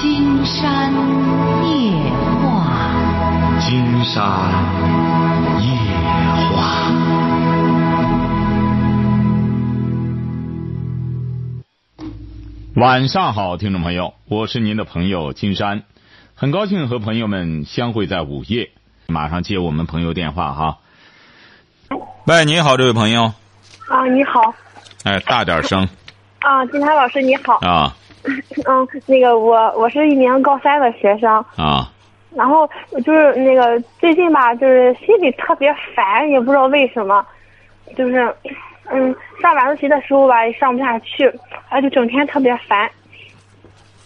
金山夜话，金山夜话。晚上好，听众朋友，我是您的朋友金山，很高兴和朋友们相会在午夜。马上接我们朋友电话哈。喂，你好，这位朋友。啊，你好。哎，大点声。啊，金山老师你好。啊。嗯，那个我我是一名高三的学生。啊。然后就是那个最近吧，就是心里特别烦，也不知道为什么，就是嗯，上晚自习的时候吧，也上不下去，啊，就整天特别烦。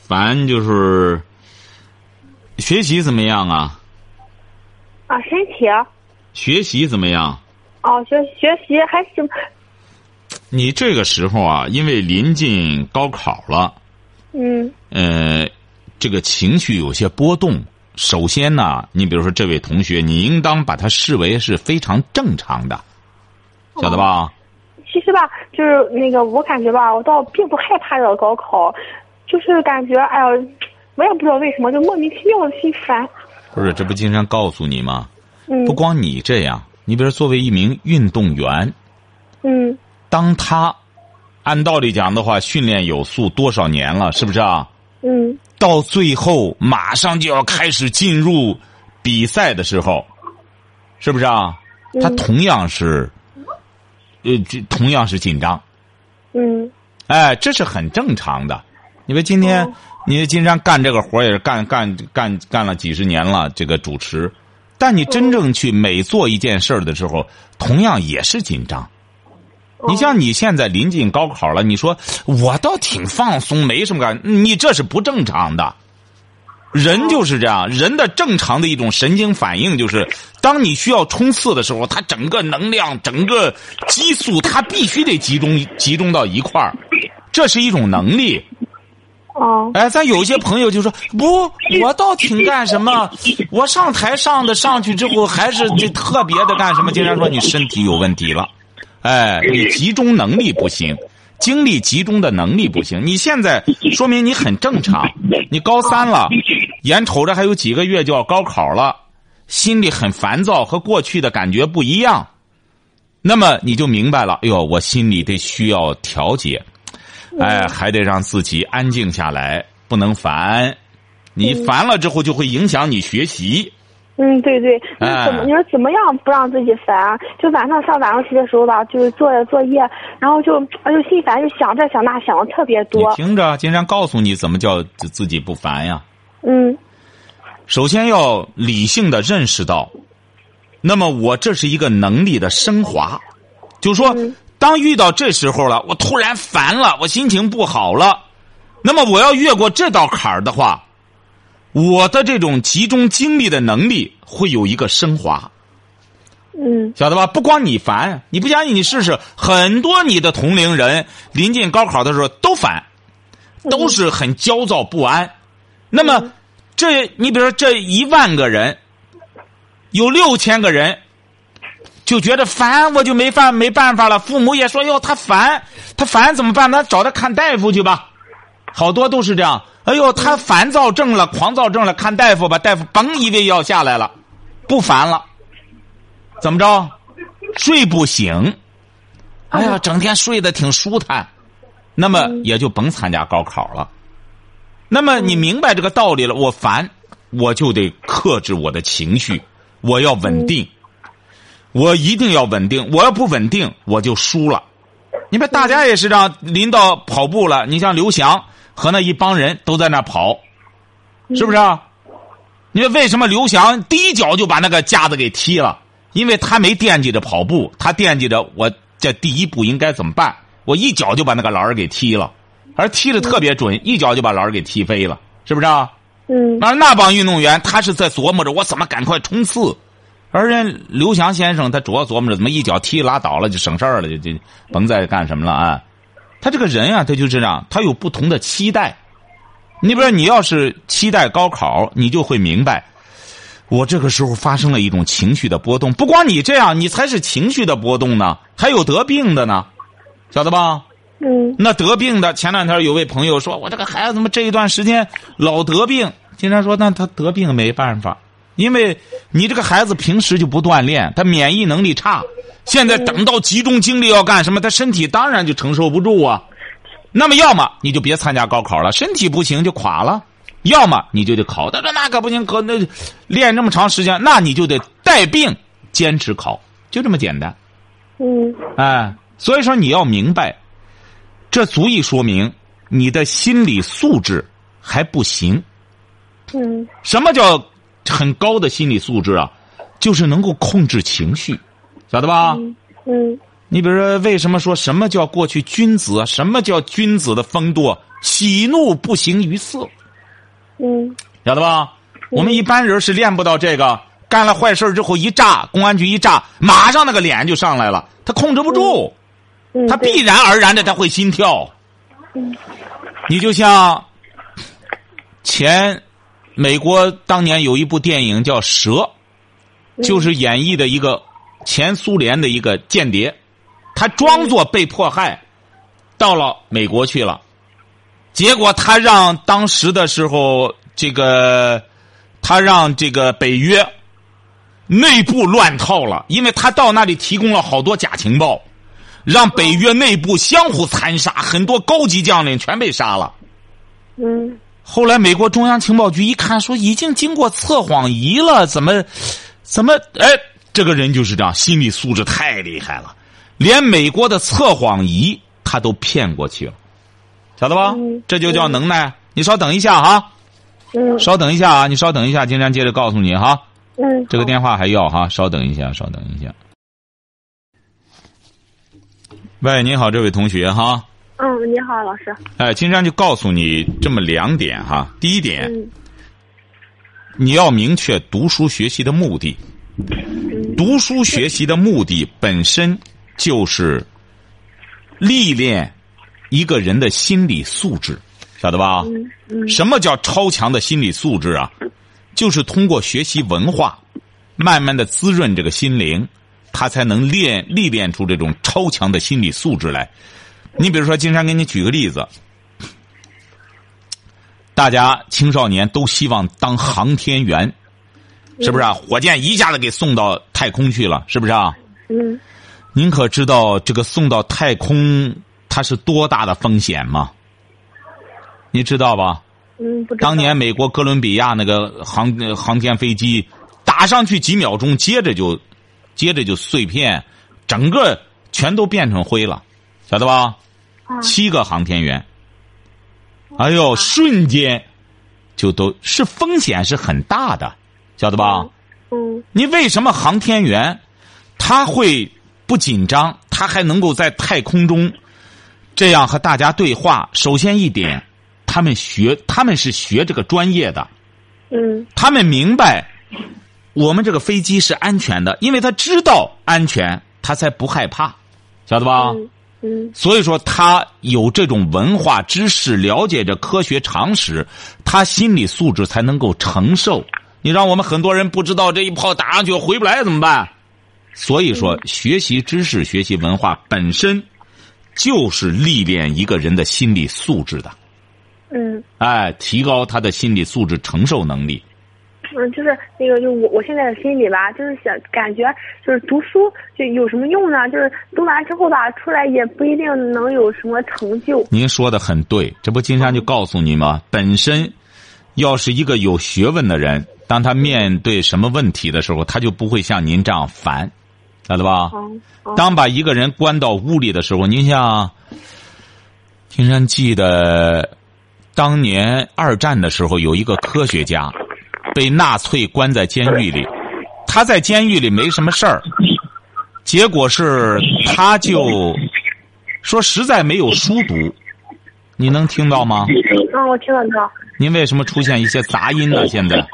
烦就是学习怎么样啊？啊，身体。学习怎么样？哦，学学习还行。你这个时候啊，因为临近高考了。嗯。呃，这个情绪有些波动。首先呢，你比如说这位同学，你应当把他视为是非常正常的，晓得吧？其实吧，就是那个，我感觉吧，我倒并不害怕这个高考，就是感觉，哎呀，我也不知道为什么，就莫名其妙的心烦。不是，这不经常告诉你吗？嗯。不光你这样，你比如作为一名运动员，嗯，当他按道理讲的话，训练有素多少年了，是不是啊？嗯。到最后马上就要开始进入比赛的时候，是不是啊？他同样是，呃，同样是紧张。嗯。哎，这是很正常的。因为今天你金山干这个活也是干干干干了几十年了，这个主持，但你真正去每做一件事儿的时候，同样也是紧张。你像你现在临近高考了，你说我倒挺放松，没什么感，你这是不正常的。人就是这样，人的正常的一种神经反应就是，当你需要冲刺的时候，他整个能量、整个激素，它必须得集中集中到一块儿，这是一种能力。哦。哎，咱有些朋友就说不，我倒挺干什么，我上台上的上去之后，还是这特别的干什么？竟然说你身体有问题了。哎，你集中能力不行，精力集中的能力不行。你现在说明你很正常，你高三了，眼瞅着还有几个月就要高考了，心里很烦躁，和过去的感觉不一样。那么你就明白了，哎呦，我心里得需要调节，哎，还得让自己安静下来，不能烦。你烦了之后，就会影响你学习。嗯，对对，那怎么？你说怎么样不让自己烦啊？就晚上上晚自习的时候吧，就是做着作业，然后就就心烦，就想这想那，想的特别多。你听着，金山告诉你怎么叫自己不烦呀？嗯。首先要理性的认识到，那么我这是一个能力的升华，就是说，当遇到这时候了，我突然烦了，我心情不好了，那么我要越过这道坎儿的话。我的这种集中精力的能力会有一个升华，嗯，晓得吧？不光你烦，你不相信你试试，很多你的同龄人临近高考的时候都烦，都是很焦躁不安。那么，这你比如说这一万个人，有六千个人就觉得烦，我就没办没办法了。父母也说哟，他烦，他烦怎么办？那找他看大夫去吧。好多都是这样。哎呦，他烦躁症了，狂躁症了，看大夫吧，大夫嘣一味药下来了，不烦了，怎么着？睡不醒，哎呀，整天睡得挺舒坦，那么也就甭参加高考了。那么你明白这个道理了？我烦，我就得克制我的情绪，我要稳定，我一定要稳定，我要不稳定，我就输了。你们大家也是这样，临到跑步了，你像刘翔。和那一帮人都在那跑，是不是？啊？你说为什么刘翔第一脚就把那个架子给踢了？因为他没惦记着跑步，他惦记着我这第一步应该怎么办。我一脚就把那个篮儿给踢了，而踢的特别准，一脚就把篮儿给踢飞了，是不是？啊？嗯。而那帮运动员，他是在琢磨着我怎么赶快冲刺，而人刘翔先生他主要琢磨着怎么一脚踢拉倒了就省事儿了，就就甭再干什么了啊。他这个人啊，他就这样，他有不同的期待。你比如说，你要是期待高考，你就会明白，我这个时候发生了一种情绪的波动。不光你这样，你才是情绪的波动呢，还有得病的呢，晓得吧？嗯那得病的，前两天有位朋友说，我这个孩子怎么这一段时间老得病？经常说，那他得病没办法，因为你这个孩子平时就不锻炼，他免疫能力差。现在等到集中精力要干什么，他身体当然就承受不住啊。那么，要么你就别参加高考了，身体不行就垮了；要么你就得考。他说那可不行，可那练这么长时间，那你就得带病坚持考，就这么简单。嗯哎，所以说你要明白，这足以说明你的心理素质还不行。嗯什么叫很高的心理素质啊？就是能够控制情绪，晓得吧？嗯你比如说，为什么说什么叫过去君子？什么叫君子的风度？喜怒不形于色，嗯晓得吧？我们一般人是练不到这个。干了坏事之后一炸，公安局一炸，马上那个脸就上来了，他控制不住。嗯，他必然而然的他会心跳。你就像前美国当年有一部电影叫《蛇》，就是演绎的一个前苏联的一个间谍，他装作被迫害，到了美国去了，结果他让当时的时候这个他让这个北约内部乱套了，因为他到那里提供了好多假情报。让北约内部相互残杀，很多高级将领全被杀了。嗯后来美国中央情报局一看，说已经经过测谎仪了，怎么怎么哎，这个人就是这样，心理素质太厉害了，连美国的测谎仪他都骗过去了，晓得吧？嗯这就叫能耐。你稍等一下哈，嗯稍等一下啊，你稍等一下，金山接着告诉你哈。嗯，这个电话还要哈，稍等一下，稍等一下。喂，你好，这位同学哈。嗯，你好，老师。哎，金山就告诉你这么两点哈。第一点，嗯你要明确读书学习的目的。读书学习的目的本身就是历练一个人的心理素质，晓得吧？嗯嗯什么叫超强的心理素质啊？就是通过学习文化，慢慢的滋润这个心灵，他才能练历练出这种超强的心理素质来。你比如说，金山给你举个例子，大家青少年都希望当航天员，是不是啊？火箭一下子给送到太空去了，是不是啊？嗯您可知道这个送到太空它是多大的风险吗？你知道吧？嗯，不知道。当年美国哥伦比亚那个航呃航天飞机打上去几秒钟，接着就接着就碎片，整个全都变成灰了，晓得吧？啊。七个航天员，哎呦，瞬间就都是风险是很大的，晓得吧？嗯。你为什么航天员他会不紧张，他还能够在太空中这样和大家对话？首先一点，他们学他们是学这个专业的，嗯。他们明白我们这个飞机是安全的，因为他知道安全，他才不害怕，晓得吧？嗯嗯所以说，他有这种文化知识，了解着科学常识，他心理素质才能够承受。你让我们很多人不知道这一炮打上去回不来怎么办？所以说，学习知识、学习文化本身就是历练一个人的心理素质的，嗯哎，提高他的心理素质承受能力。嗯，就是那个，就我我现在的心里吧，就是想感觉就是读书就有什么用呢？就是读完之后吧，出来也不一定能有什么成就。您说的很对，这不金山就告诉你吗？本身要是一个有学问的人，当他面对什么问题的时候，他就不会像您这样烦，晓得吧？当把一个人关到屋里的时候，您像金山记得当年二战的时候，有一个科学家被纳粹关在监狱里，他在监狱里没什么事儿，结果是他就说实在没有书读，你能听到吗？啊，我听得到。您为什么出现一些杂音呢？现在啊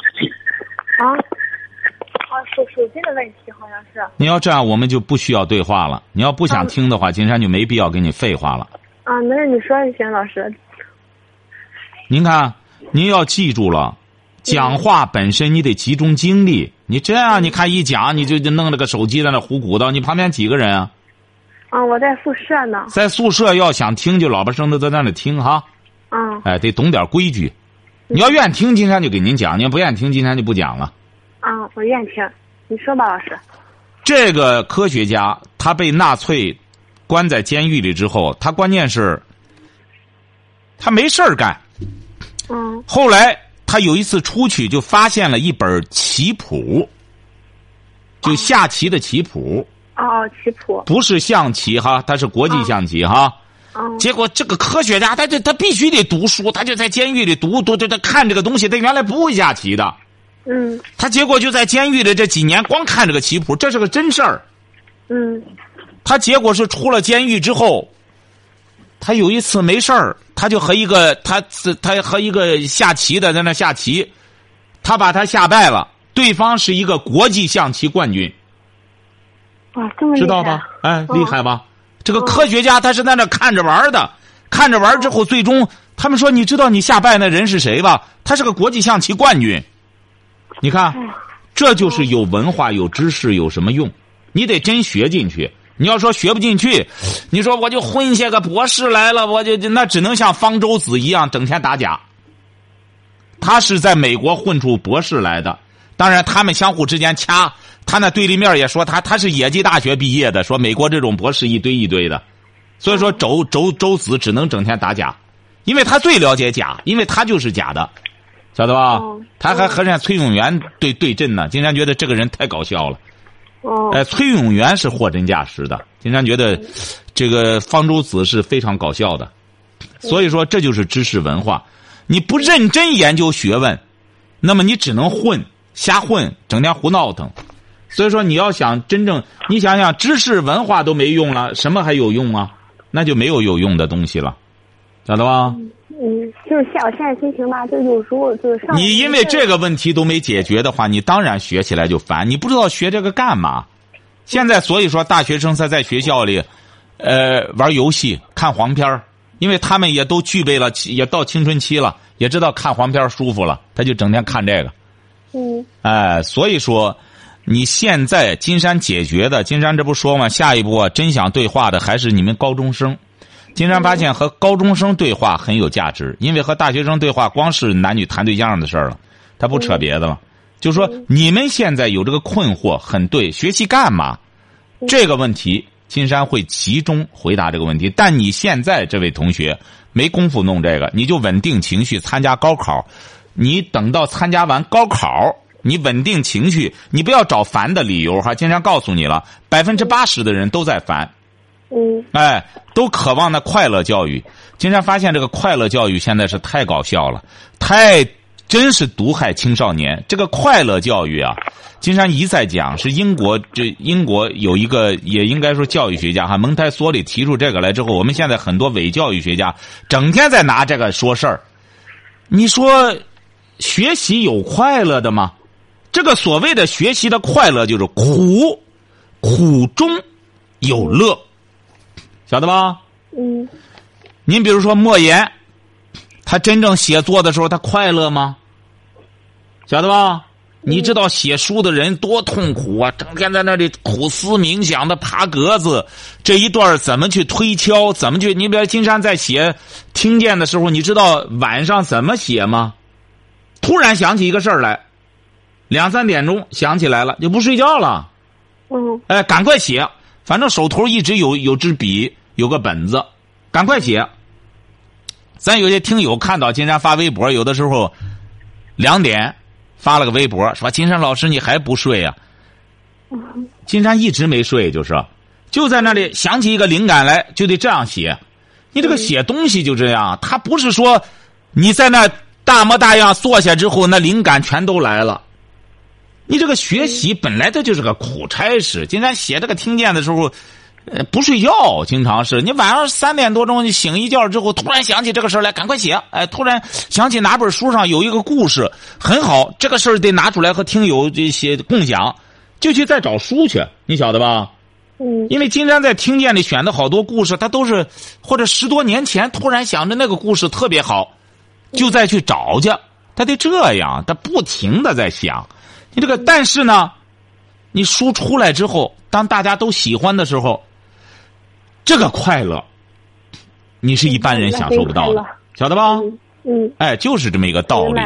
啊，手手机的问题好像是。你要这样，我们就不需要对话了。你要不想听的话，金山就没必要跟你废话了。啊，没事，你说就行，老师。您看，您要记住了，讲话本身你得集中精力。你这样，你看一讲，你就就弄了个手机在那胡鼓捣，你旁边几个人啊？啊，我在宿舍呢。在宿舍要想听，就老婆生的在那里听哈。嗯哎，得懂点规矩。你要愿意听，今天就给您讲；你要不愿意听，今天就不讲了。啊，我愿意听。你说吧，老师。这个科学家他被纳粹关在监狱里之后，他关键是他没事儿干。嗯后来他有一次出去，就发现了一本棋谱，就下棋的棋谱，哦，棋谱。不是象棋哈，它是国际象棋哈。嗯结果这个科学家，他就他必须得读书，他就在监狱里读读读他看这个东西，他原来不会下棋的，嗯他结果就在监狱里这几年光看这个棋谱，这是个真事儿。嗯他结果是出了监狱之后，他有一次没事儿，他就和一个他他和一个下棋的在那下棋，他把他下败了，对方是一个国际象棋冠军，哇，这么厉害。知道吧？哎，嗯厉害吧？这个科学家他是在那看着玩的，看着玩之后，最终他们说，你知道你下败那人是谁吧？他是个国际象棋冠军。你看，这就是有文化、有知识有什么用？你得真学进去。你要说学不进去，你说我就混下个博士来了，我就那只能像方舟子一样整天打假。他是在美国混出博士来的，当然他们相互之间掐。他那对立面也说他他是野鸡大学毕业的，说美国这种博士一堆一堆的，所以说周周周子只能整天打假，因为他最了解假，因为他就是假的，晓得吧？哦他还和人家崔永元对对阵呢，经常觉得这个人太搞笑了。哦哎，崔永元是货真价实的，经常觉得这个方舟子是非常搞笑的，所以说这就是知识文化。你不认真研究学问，那么你只能混，瞎混，整天胡闹腾。所以说，你要想真正，你想想，知识文化都没用了，什么还有用啊？那就没有有用的东西了，晓得吧？嗯，就是像我现在心情吧，就有时候就是上。你因为这个问题都没解决的话，你当然学起来就烦。你不知道学这个干嘛？现在所以说，大学生才在学校里，呃，玩游戏、看黄片儿因为他们也都具备了，也到青春期了，也知道看黄片儿舒服了，他就整天看这个。嗯哎，所以说，你现在金山解决的，金山这不说吗？下一步啊，真想对话的还是你们高中生。金山发现和高中生对话很有价值，因为和大学生对话光是男女谈对象的事儿了，他不扯别的了。就说你们现在有这个困惑，很对，学习干嘛？这个问题，金山会集中回答这个问题。但你现在这位同学没工夫弄这个，你就稳定情绪，参加高考。你等到参加完高考，你稳定情绪，你不要找烦的理由哈。金山告诉你了，百分之八十的人都在烦。嗯哎，都渴望那快乐教育。金山发现这个快乐教育现在是太搞笑了，太真是毒害青少年。这个快乐教育啊，金山一再讲，是英国这英国有一个也应该说教育学家哈蒙台梭利提出这个来之后，我们现在很多伪教育学家整天在拿这个说事儿。你说学习有快乐的吗？这个所谓的学习的快乐就是苦，苦中有乐。晓得吧？嗯您比如说莫言，他真正写作的时候，他快乐吗？晓得吧？你知道写书的人多痛苦啊，整天在那里苦思冥想的爬格子，这一段怎么去推敲？怎么去？你比如金山在写《听见》的时候，你知道晚上怎么写吗？突然想起一个事儿来，两三点钟想起来了，就不睡觉了。嗯哎，赶快写，反正手头一直有有支笔，有个本子，赶快写。咱有些听友看到金山发微博，有的时候两点发了个微博，说金山老师你还不睡呀、金山一直没睡，就是就在那里想起一个灵感来，就得这样写。你这个写东西就这样，他不是说你在那大模大样坐下之后，那灵感全都来了。你这个学习本来它就是个苦差事。金山写这个听见的时候，呃，不睡觉，经常是你晚上三点多钟你醒一觉之后，突然想起这个事儿来，赶快写。哎，突然想起哪本书上有一个故事很好，这个事儿得拿出来和听友这些共享，就去再找书去，你晓得吧？嗯因为金山在听见里选的好多故事，他都是或者十多年前突然想着那个故事特别好，就再去找去。他得这样，他不停的在想。你这个，但是呢，你书出来之后，当大家都喜欢的时候，这个快乐，你是一般人享受不到的，晓得吧？嗯，哎，就是这么一个道理。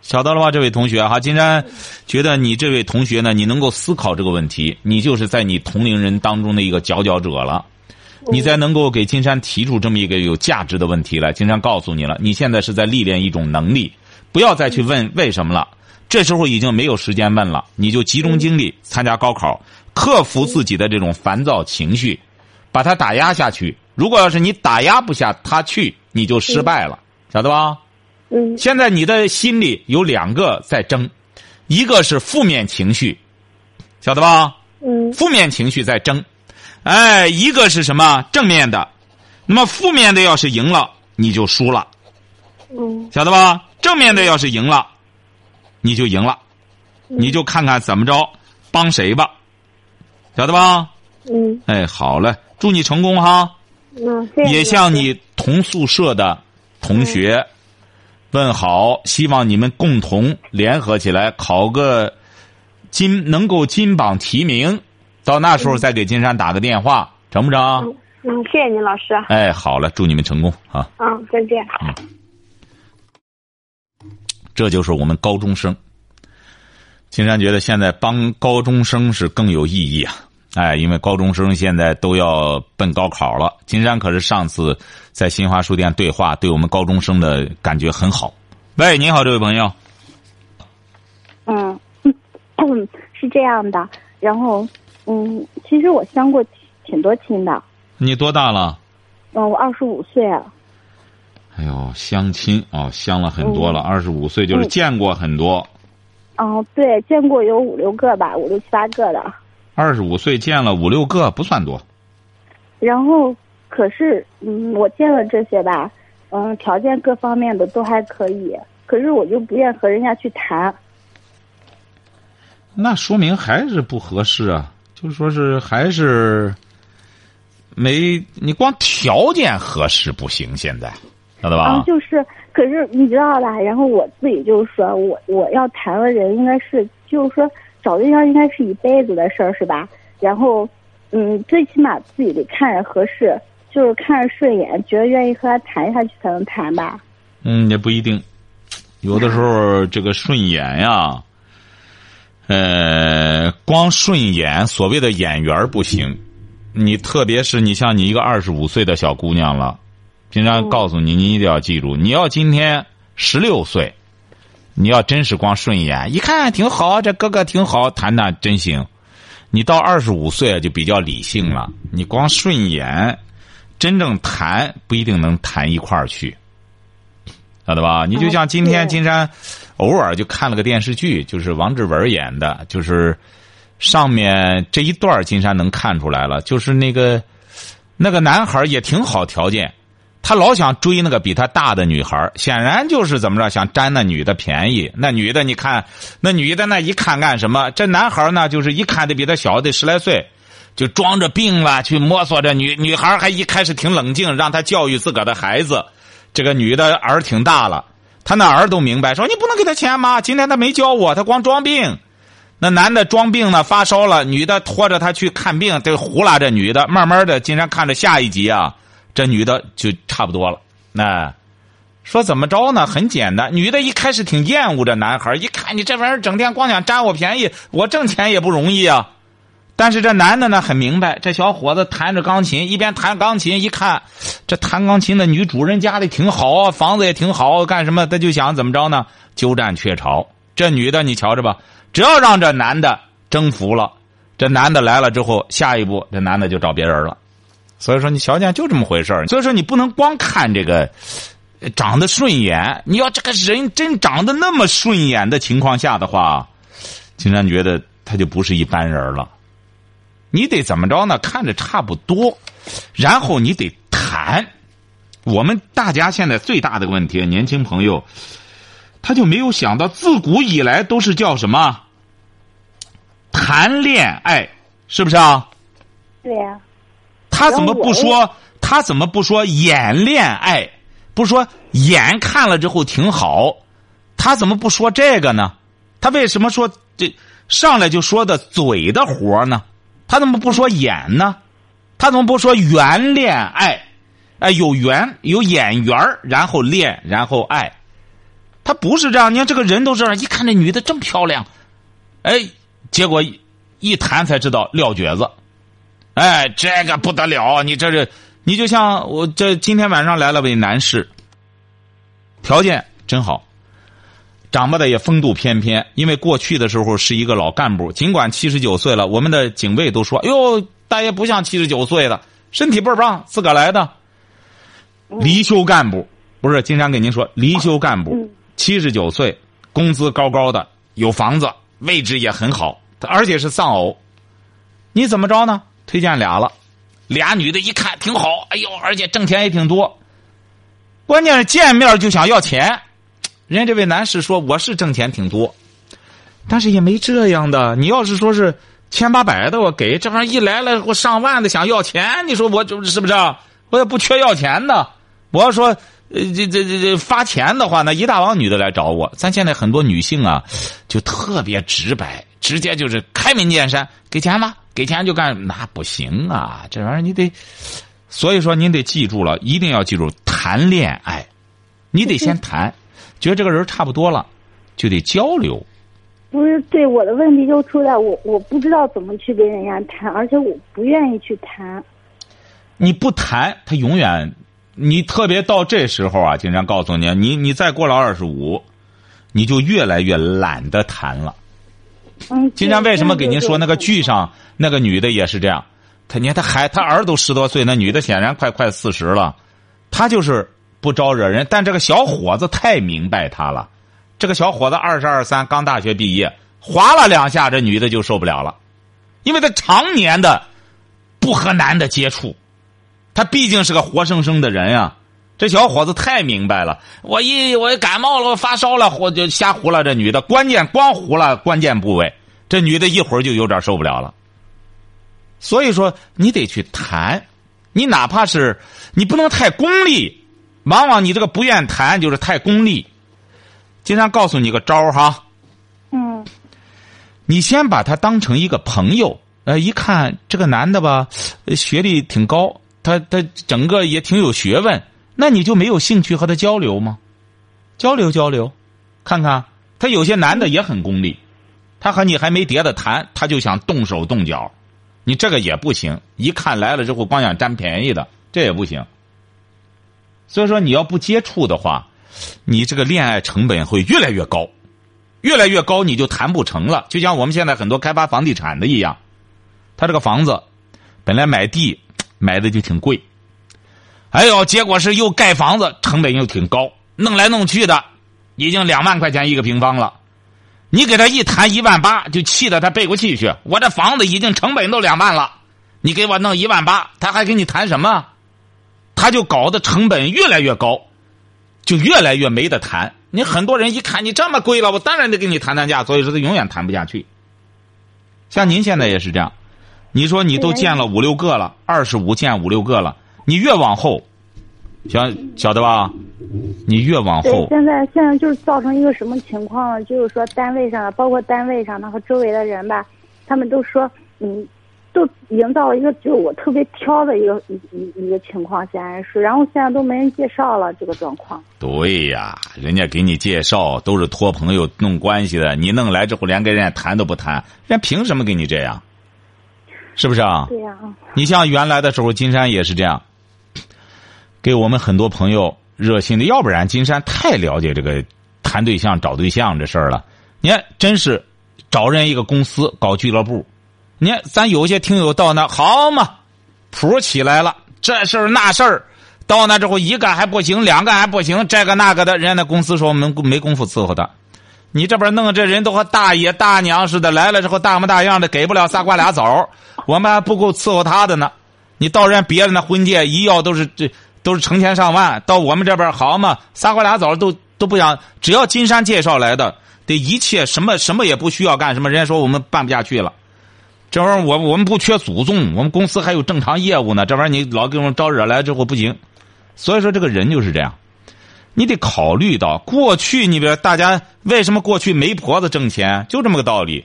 晓得了吧，这位同学哈，金山觉得你这位同学呢，你能够思考这个问题，你就是在你同龄人当中的一个佼佼者了。你才能够给金山提出这么一个有价值的问题来。金山告诉你了，你现在是在历练一种能力，不要再去问为什么了。这时候已经没有时间问了，你就集中精力参加高考，克服自己的这种烦躁情绪，把他打压下去。如果要是你打压不下他去，你就失败了，晓得吧？嗯。现在你的心里有两个在争，一个是负面情绪，晓得吧？嗯。负面情绪在争。哎，一个是什么正面的，那么负面的要是赢了，你就输了，嗯，晓得吧？正面的要是赢了，你就赢了，你就看看怎么着帮谁吧，晓得吧？嗯，哎，好嘞，祝你成功哈。嗯，谢谢。也向你同宿舍的同学问好，希望你们共同联合起来考个金，能够金榜题名。到那时候再给金山打个电话，成不成？嗯，谢谢您，老师。哎，好了，祝你们成功啊！嗯，再见。嗯，这就是我们高中生。金山觉得现在帮高中生是更有意义啊！哎，因为高中生现在都要奔高考了。金山可是上次在新华书店对话，对我们高中生的感觉很好。喂，你好，这位朋友。嗯，是这样的，然后。嗯，其实我相过挺多亲的。你多大了？嗯，我二十五岁。哎呦，相亲哦，相了很多了。二十五岁就是见过很多。哦，对，见过有五六个吧，五六七八个的。二十五岁见了五六个，不算多。然后，可是，嗯，我见了这些吧，嗯，条件各方面的都还可以，可是我就不愿和人家去谈。那说明还是不合适啊。就说是还是没你光条件合适不行，现在晓得吧？啊，就是，可是你知道吧？然后我自己就是说，我我要谈的人应该是，就是说找对象应该是一辈子的事儿，是吧？然后，嗯，最起码自己得看着合适，就是看着顺眼，觉得愿意和他谈下去才能谈吧。嗯，也不一定，有的时候这个顺眼呀。呃，光顺眼，所谓的眼缘不行。你特别是你像你一个二十五岁的小姑娘了，平常告诉你，你一定要记住，你要今天十六岁，你要真是光顺眼，一看挺好，这哥哥挺好，谈谈真行。你到二十五岁就比较理性了，你光顺眼，真正谈不一定能谈一块儿去。晓得吧？你就像今天金山，偶尔就看了个电视剧，就是王志文演的，就是上面这一段金山能看出来了，就是那个那个男孩也挺好条件，他老想追那个比他大的女孩，显然就是怎么着想占那女的便宜。那女的你看，那女的那一看干什么？这男孩呢，就是一看得比他小得十来岁，就装着病了去摸索着女女孩，还一开始挺冷静，让他教育自个儿的孩子。这个女的儿挺大了，他那儿都明白，说你不能给他钱吗？今天他没教我，他光装病。那男的装病呢，发烧了，女的拖着他去看病，得呼啦这女的。慢慢的，今天看着下一集啊，这女的就差不多了。那说怎么着呢？很简单，女的一开始挺厌恶这男孩，一看你这玩意儿整天光想占我便宜，我挣钱也不容易啊。但是这男的呢很明白，这小伙子弹着钢琴，一边弹钢琴，一看这弹钢琴的女主人家里挺好啊，房子也挺好，干什么？他就想怎么着呢？鸠占鹊巢。这女的你瞧着吧，只要让这男的征服了，这男的来了之后，下一步这男的就找别人了。所以说，你瞧见就这么回事所以说，你不能光看这个长得顺眼，你要这个人真长得那么顺眼的情况下的话，金山觉得他就不是一般人了。你得怎么着呢？看着差不多，然后你得谈。我们大家现在最大的问题，年轻朋友，他就没有想到，自古以来都是叫什么？谈恋爱，是不是啊？对呀。他怎么不说？他怎么不说演恋爱？不说眼看了之后挺好？他怎么不说这个呢？他为什么说这上来就说的嘴的活呢？他怎么不说演呢？他怎么不说缘恋爱？哎，有缘有眼缘然后恋，然后爱。他不是这样，你看这个人都这样，一看这女的这么漂亮，哎，结果一谈才知道撂蹶子。哎，这个不得了！你这是，你就像我这今天晚上来了位男士，条件真好，长得也风度翩翩。因为过去的时候是一个老干部，尽管七十九岁了，我们的警卫都说：“哟，大爷不像七十九岁的，身体倍儿棒，自个儿来的。”离休干部不是，经常给您说离休干部，七十九岁，工资高高的，有房子，位置也很好，而且是丧偶。你怎么着呢？推荐俩了，俩女的一看挺好，哎呦，而且挣钱也挺多。关键是见面就想要钱，人家这位男士说我是挣钱挺多，但是也没这样的。你要是说是千八百的，我给这玩意一来了，我上万的想要钱，你说我就是不是？我也不缺要钱的。我要说，呃，这这这这发钱的话，那一大帮女的来找我。咱现在很多女性啊，就特别直白，直接就是开门见山，给钱吧？给钱就干，那不行啊！这玩意儿你得，所以说您得记住了，一定要记住谈恋爱，你得先谈，觉得这个人差不多了，就得交流。不是，对我的问题就出在我我不知道怎么去跟人家谈，而且我不愿意去谈。你不谈，他永远。你特别到这时候啊，经常告诉你，你你再过了二十五，你就越来越懒得谈了。嗯，今天为什么给您说那个剧上那个女的也是这样？她你看她孩她儿子都十多岁，那女的显然快快四十了，她就是不招惹人。但这个小伙子太明白她了，这个小伙子二十二三，刚大学毕业，划了两下，这女的就受不了了，因为她常年的不和男的接触。他毕竟是个活生生的人呀，这小伙子太明白了。我一我感冒了，我发烧了，我就瞎胡了。这女的，关键光胡了关键部位，这女的一会儿就有点受不了了。所以说，你得去谈，你哪怕是你不能太功利，往往你这个不愿谈就是太功利。经常告诉你个招哈，嗯，你先把他当成一个朋友，呃，一看这个男的吧，学历挺高。他他整个也挺有学问，那你就没有兴趣和他交流吗？交流交流，看看他有些男的也很功利，他和你还没叠的谈，他就想动手动脚，你这个也不行。一看来了之后，光想占便宜的，这也不行。所以说，你要不接触的话，你这个恋爱成本会越来越高，越来越高，你就谈不成了。就像我们现在很多开发房地产的一样，他这个房子本来买地。买的就挺贵，哎呦，结果是又盖房子，成本又挺高，弄来弄去的，已经两万块钱一个平方了。你给他一谈一万八，就气得他背过气去。我这房子已经成本都两万了，你给我弄一万八，他还跟你谈什么？他就搞得成本越来越高，就越来越没得谈。你很多人一看你这么贵了，我当然得跟你谈谈价，所以说他永远谈不下去。像您现在也是这样。你说你都见了五六个了，二十五见五六个了，你越往后，晓晓得吧？你越往后，现在现在就是造成一个什么情况呢？就是说单位上，包括单位上的和周围的人吧，他们都说，嗯，都营造了一个就是我特别挑的一个一一一个情况，显然是，然后现在都没人介绍了这个状况。对呀，人家给你介绍都是托朋友弄关系的，你弄来之后连跟人家谈都不谈，人家凭什么给你这样？是不是啊？对呀。你像原来的时候，金山也是这样，给我们很多朋友热心的。要不然，金山太了解这个谈对象、找对象这事儿了。你看，真是找人一个公司搞俱乐部。你看，咱有些听友到那好嘛，谱起来了，这事儿那事儿，到那之后一个还不行，两个还不行，这个那个的，人家那公司说我们没工夫伺候他。你这边弄这人都和大爷大娘似的，来了之后大模大样的，给不了仨瓜俩枣我们还不够伺候他的呢。你到人别人的婚介一要都是这都是成千上万，到我们这边好嘛，仨瓜俩枣都都不想，只要金山介绍来的，得一切什么什么也不需要干什么，人家说我们办不下去了。这玩意儿我我们不缺祖宗，我们公司还有正常业务呢。这玩意儿你老给我们招惹来之后不行，所以说这个人就是这样。你得考虑到过去，你比如大家为什么过去媒婆子挣钱，就这么个道理。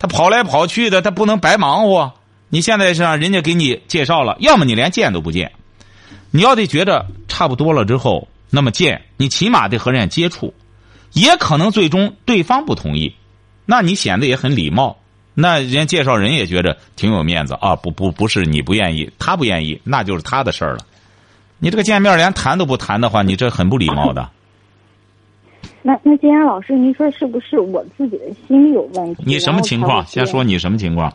他跑来跑去的，他不能白忙活。你现在是让人家给你介绍了，要么你连见都不见。你要得觉得差不多了之后，那么见你起码得和人家接触，也可能最终对方不同意，那你显得也很礼貌，那人家介绍人也觉得挺有面子啊。不不不是你不愿意，他不愿意，那就是他的事儿了。你这个见面连谈都不谈的话，你这很不礼貌的。那那金阳老师，您说是不是我自己的心理有问题？你什么情况？先说你什么情况？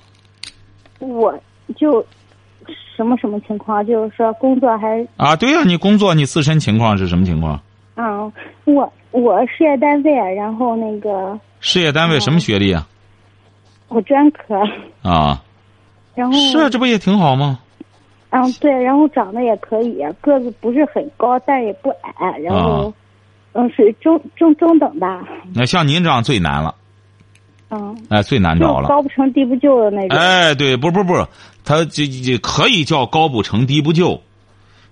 我就什么什么情况？就是说工作还啊？对呀，你工作你自身情况是什么情况？啊，我我事业单位，然后那个事业单位什么学历啊？我专科。啊。然后是，这不也挺好吗？嗯，对，然后长得也可以，个子不是很高，但也不矮，然后嗯，属于中中中等吧。那像您这样最难了。嗯，哎，最难找了，高不成低不就的那种。哎，对，不不不，他这这可以叫高不成低不就，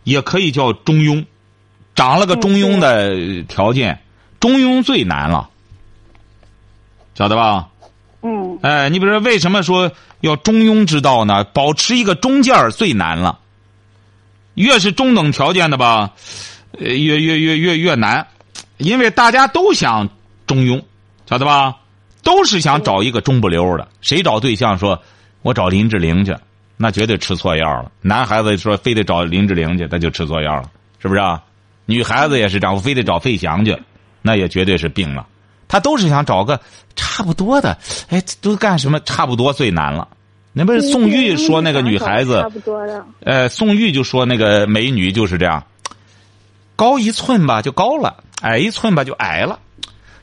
也可以叫中庸，长了个中庸的条件，中庸最难了，晓得吧？嗯。哎，你比如说，为什么说要中庸之道呢？保持一个中间儿最难了，越是中等条件的吧，越越越越越难，因为大家都想中庸，晓得吧？都是想找一个中不溜的，谁找对象说，我找林志玲去，那绝对吃错药了。男孩子说非得找林志玲去，那就吃错药了，是不是啊？女孩子也是这样，非得找费翔去，那也绝对是病了。他都是想找个差不多的，哎，都干什么？差不多最难了。那不是宋玉说那个女孩子，差不多的。呃，宋玉就说那个美女就是这样，高一寸吧就高了，矮一寸吧就矮了。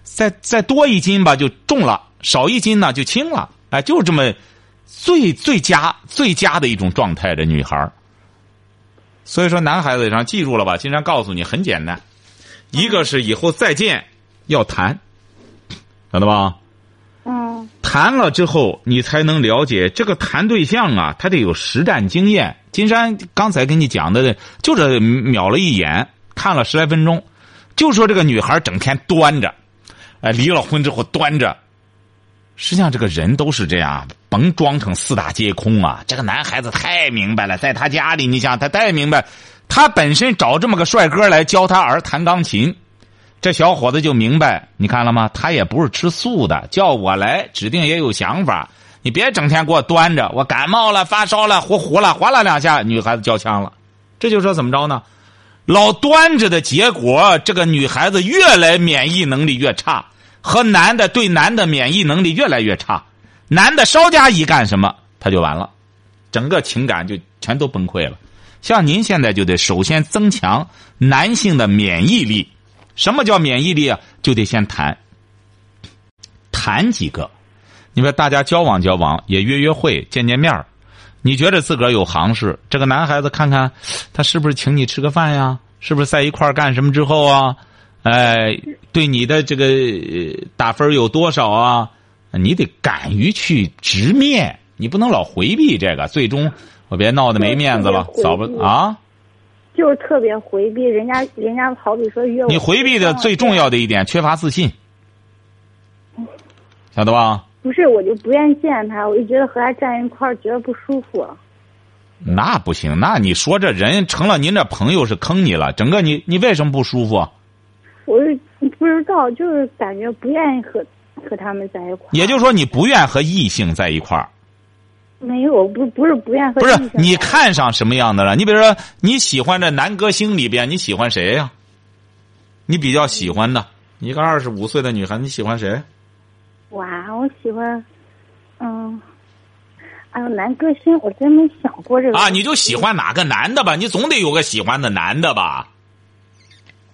再再多一斤吧，就重了；少一斤呢，就轻了。哎，就是这么最最佳最佳的一种状态的女孩所以说，男孩子上记住了吧？经常告诉你，很简单，一个是以后再见要谈，晓得吧？嗯。谈了之后，你才能了解这个谈对象啊，他得有实战经验。金山刚才跟你讲的，就是瞄了一眼，看了十来分钟，就说这个女孩整天端着。哎，离了婚之后端着，实际上这个人都是这样，甭装成四大皆空啊！这个男孩子太明白了，在他家里，你想他太明白，他本身找这么个帅哥来教他儿弹钢琴，这小伙子就明白，你看了吗？他也不是吃素的，叫我来，指定也有想法。你别整天给我端着，我感冒了、发烧了、呼呼了，哗啦两下，女孩子交枪了。这就说怎么着呢？老端着的结果，这个女孩子越来免疫能力越差，和男的对男的免疫能力越来越差。男的稍加一干什么，他就完了，整个情感就全都崩溃了。像您现在就得首先增强男性的免疫力。什么叫免疫力啊？就得先谈，谈几个。你说大家交往交往，也约约会，见见面你觉得自个儿有行市？这个男孩子看看，他是不是请你吃个饭呀？是不是在一块儿干什么之后啊？哎，对你的这个打分有多少啊？你得敢于去直面，你不能老回避这个。最终我别闹得没面子了，早不啊？就是特别回避人家，人家好比说约我。你回避的最重要的一点，缺乏自信，晓得吧？不是，我就不愿意见他，我就觉得和他站一块儿觉得不舒服。那不行，那你说这人成了您这朋友是坑你了，整个你你为什么不舒服？我是不知道，就是感觉不愿意和和他们在一块儿。也就是说，你不愿和异性在一块儿。没有，不不是不愿和。不是你看上什么样的了？你比如说，你喜欢这男歌星里边，你喜欢谁呀？你比较喜欢的一个二十五岁的女孩，你喜欢谁？哇，我喜欢，嗯，哎呦，男歌星，我真没想过这个。啊，你就喜欢哪个男的吧？你总得有个喜欢的男的吧？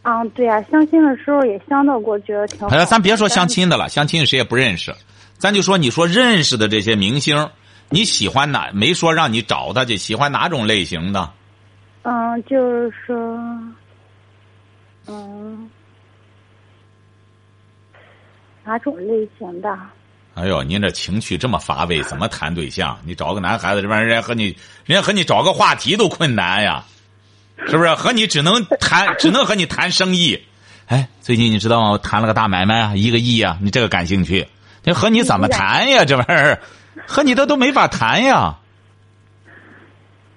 啊，对啊，相亲的时候也相到过，觉得挺好。哎，咱别说相亲的了，相亲谁也不认识，咱就说你说认识的这些明星，你喜欢哪？没说让你找他去，喜欢哪种类型的？嗯，就是说，嗯。哪种类型的？哎呦，您这情绪这么乏味，怎么谈对象？你找个男孩子，这玩意儿人家和你，人家和你找个话题都困难呀，是不是？和你只能谈，只能和你谈生意。哎，最近你知道吗？我谈了个大买卖啊，一个亿啊，你这个感兴趣？这和你怎么谈呀？这玩意儿 和你的都没法谈呀。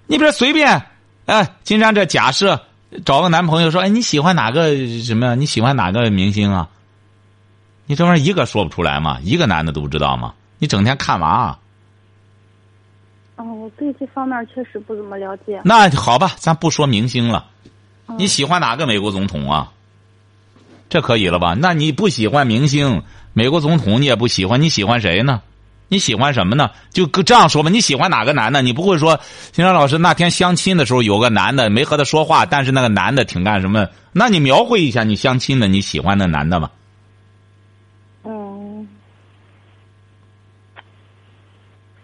你比如随便，哎，金山这假设找个男朋友说，哎，你喜欢哪个什么？你喜欢哪个明星啊？你这玩意儿一个说不出来吗？一个男的都不知道吗？你整天看娃。哦，我对这方面确实不怎么了解。那好吧，咱不说明星了。你喜欢哪个美国总统啊？这可以了吧？那你不喜欢明星，美国总统你也不喜欢，你喜欢谁呢？你喜欢什么呢？就这样说吧，你喜欢哪个男的？你不会说，金山老师那天相亲的时候有个男的没和他说话，但是那个男的挺干什么？那你描绘一下你相亲的你喜欢的男的吧。嗯，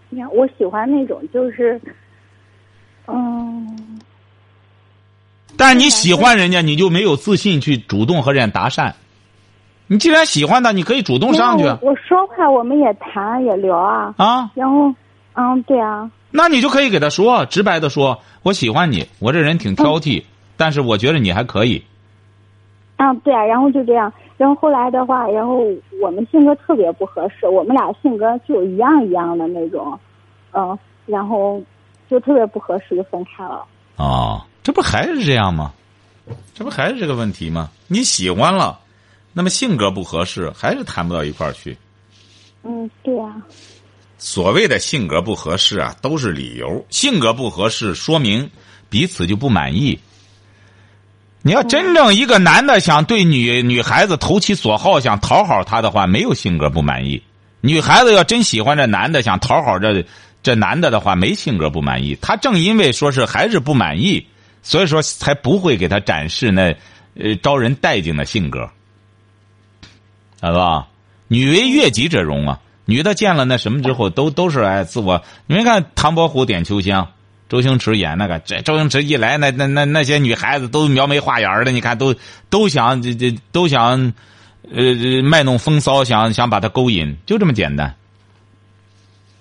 你看，我喜欢那种就是，嗯，但是你喜欢人家，你就没有自信去主动和人家搭讪。你既然喜欢他，你可以主动上去我我说话我们也谈也聊啊，啊。然后，嗯，对啊，那你就可以给他说，直白的说，我喜欢你，我这人挺挑剔，但是我觉得你还可以。啊，对啊，然后就这样，然后后来的话，然后我们性格特别不合适，我们俩性格就一样一样的那种，嗯，然后就特别不合适，就分开了。哦，这不还是这样吗？这不还是这个问题吗？你喜欢了，那么性格不合适，还是谈不到一块儿去。嗯，对啊，所谓的性格不合适啊，都是理由。性格不合适，说明彼此就不满意。你要真正一个男的想对女女孩子投其所好，想讨好她的话，没有性格不满意。女孩子要真喜欢这男的，想讨好这这男的的话，没性格不满意。他正因为说是还是不满意，所以说才不会给他展示那呃招人待见的性格，大哥？女为悦己者容啊。女的见了那什么之后，都都是哎自我。你们看唐伯虎点秋香，周星驰演那个，这周星驰一来，那那那那些女孩子都描眉画眼的，你看都都想这这都想，呃卖弄风骚，想想把他勾引，就这么简单，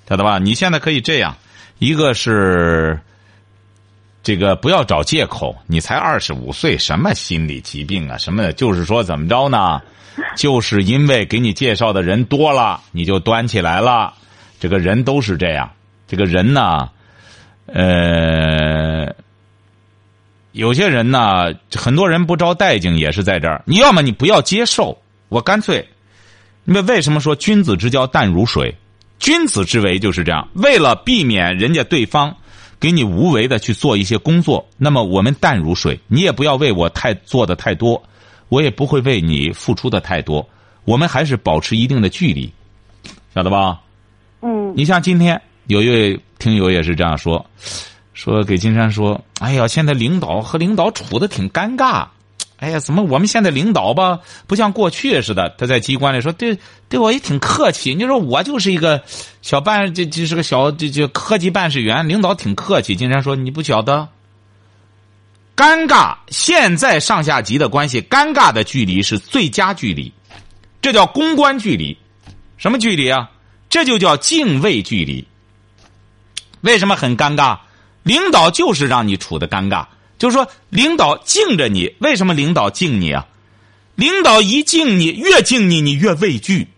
晓得吧？你现在可以这样，一个是这个不要找借口，你才二十五岁，什么心理疾病啊，什么的，就是说怎么着呢？就是因为给你介绍的人多了，你就端起来了。这个人都是这样，这个人呢，呃，有些人呢，很多人不招待见也是在这儿。你要么你不要接受，我干脆，那为什么说君子之交淡如水？君子之为就是这样，为了避免人家对方给你无为的去做一些工作，那么我们淡如水，你也不要为我太做的太多。我也不会为你付出的太多，我们还是保持一定的距离，晓得吧？嗯，你像今天有一位听友也是这样说，说给金山说：“哎呀，现在领导和领导处的挺尴尬，哎呀，怎么我们现在领导吧，不像过去似的？他在机关里说对对我也挺客气。你说我就是一个小办，这这是个小这这科级办事员，领导挺客气。金山说你不晓得。”尴尬，现在上下级的关系，尴尬的距离是最佳距离，这叫公关距离。什么距离啊？这就叫敬畏距离。为什么很尴尬？领导就是让你处的尴尬，就是说领导敬着你，为什么领导敬你啊？领导一敬你，越敬你，你越畏惧。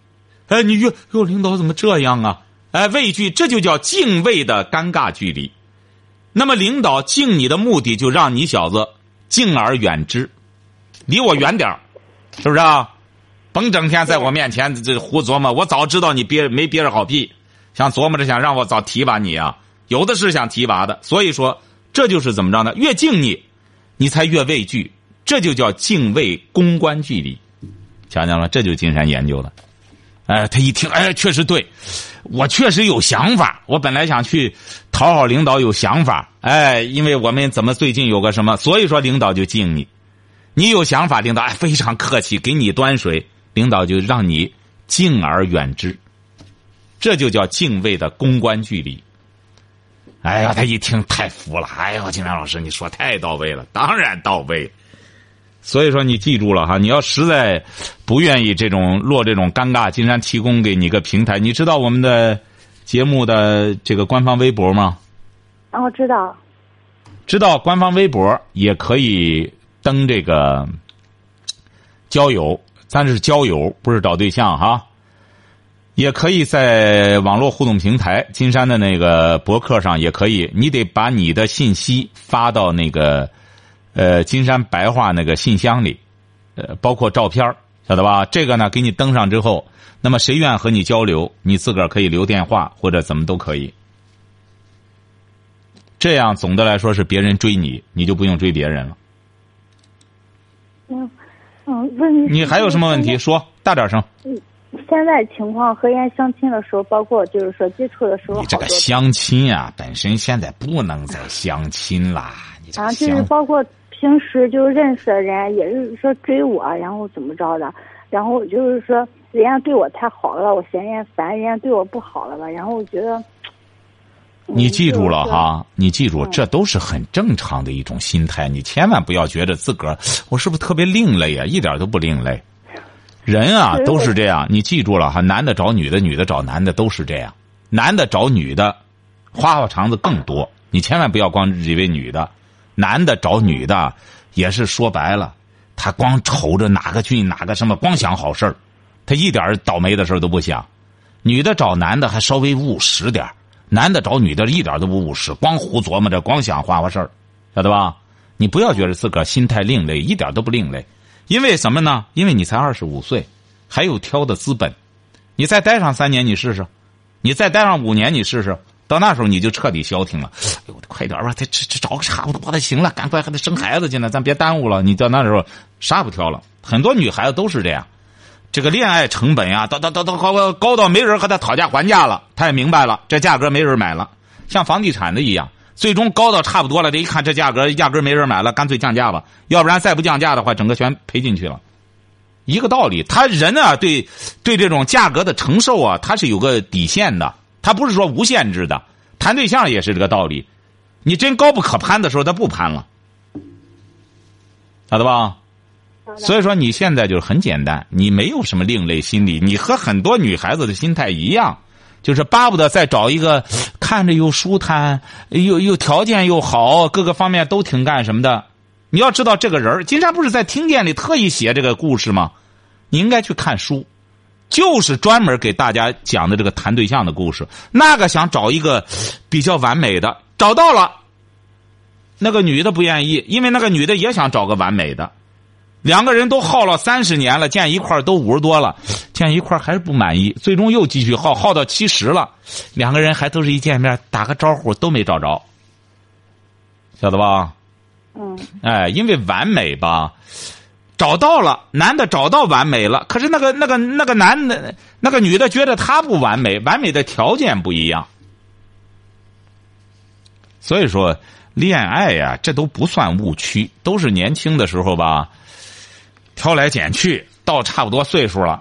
哎，你越哟，领导怎么这样啊？哎，畏惧，这就叫敬畏的尴尬距离。那么，领导敬你的目的，就让你小子敬而远之，离我远点是不是啊？甭整天在我面前这胡琢磨。我早知道你憋没憋着好屁，想琢磨着想让我早提拔你啊！有的是想提拔的，所以说这就是怎么着呢？越敬你，你才越畏惧，这就叫敬畏公关距离。瞧见了，这就是金山研究的。哎，他一听，哎，确实对，我确实有想法。我本来想去讨好领导，有想法。哎，因为我们怎么最近有个什么，所以说领导就敬你。你有想法，领导哎非常客气，给你端水，领导就让你敬而远之。这就叫敬畏的公关距离。哎呀，他一听太服了。哎呦，金山老师，你说太到位了，当然到位。所以说，你记住了哈，你要实在不愿意这种落这种尴尬，金山提供给你个平台。你知道我们的节目的这个官方微博吗？啊，我知道。知道官方微博也可以登这个交友，咱是交友，不是找对象哈。也可以在网络互动平台金山的那个博客上，也可以。你得把你的信息发到那个呃金山白话那个信箱里，呃，包括照片晓得吧？这个呢，给你登上之后，那么谁愿和你交流，你自个儿可以留电话或者怎么都可以。这样总的来说是别人追你，你就不用追别人了。嗯嗯，问你还有什么问题？说大点声。现在情况和人家相亲的时候，包括就是说接触的时候，你这个相亲啊，本身现在不能再相亲啦。你这啊，就是包括平时就认识的人，也是说追我，然后怎么着的，然后就是说人家对我太好了，我嫌人家烦，人家对我不好了吧，然后我觉得。你记住了哈，你记住，这都是很正常的一种心态，你千万不要觉得自个儿我是不是特别另类啊？一点都不另类。人啊，都是这样。你记住了哈，男的找女的，女的找男的，都是这样。男的找女的，花花肠子更多。你千万不要光以为女的，男的找女的也是说白了，他光瞅着哪个俊哪个什么，光想好事儿，他一点倒霉的事都不想。女的找男的还稍微务实点男的找女的一点都不务实，光胡琢磨着，光想花花事儿，晓得吧？你不要觉得自个儿心态另类，一点都不另类。因为什么呢？因为你才二十五岁，还有挑的资本。你再待上三年，你试试；你再待上五年，你试试。到那时候你就彻底消停了。哎呦，快点吧，再这这找个差不多的行了，赶快还得生孩子去呢，咱别耽误了。你到那时候啥也不挑了。很多女孩子都是这样，这个恋爱成本呀，到到到到高高到没人和她讨价还价了，她也明白了，这价格没人买了，像房地产的一样。最终高到差不多了，这一看这价格压根没人买了，干脆降价吧。要不然再不降价的话，整个全赔进去了。一个道理，他人啊，对对这种价格的承受啊，他是有个底线的，他不是说无限制的。谈对象也是这个道理，你真高不可攀的时候，他不攀了，晓得吧？所以说你现在就是很简单，你没有什么另类心理，你和很多女孩子的心态一样。就是巴不得再找一个看着又舒坦、又又条件又好、各个方面都挺干什么的。你要知道这个人金山不是在听见里特意写这个故事吗？你应该去看书，就是专门给大家讲的这个谈对象的故事。那个想找一个比较完美的，找到了，那个女的不愿意，因为那个女的也想找个完美的。两个人都耗了三十年了，见一块都五十多了，见一块还是不满意，最终又继续耗，耗到七十了，两个人还都是一见面打个招呼都没找着，晓得吧？嗯。哎，因为完美吧，找到了，男的找到完美了，可是那个那个那个男的，那个女的觉得他不完美，完美的条件不一样，所以说恋爱呀，这都不算误区，都是年轻的时候吧。挑来拣去，到差不多岁数了，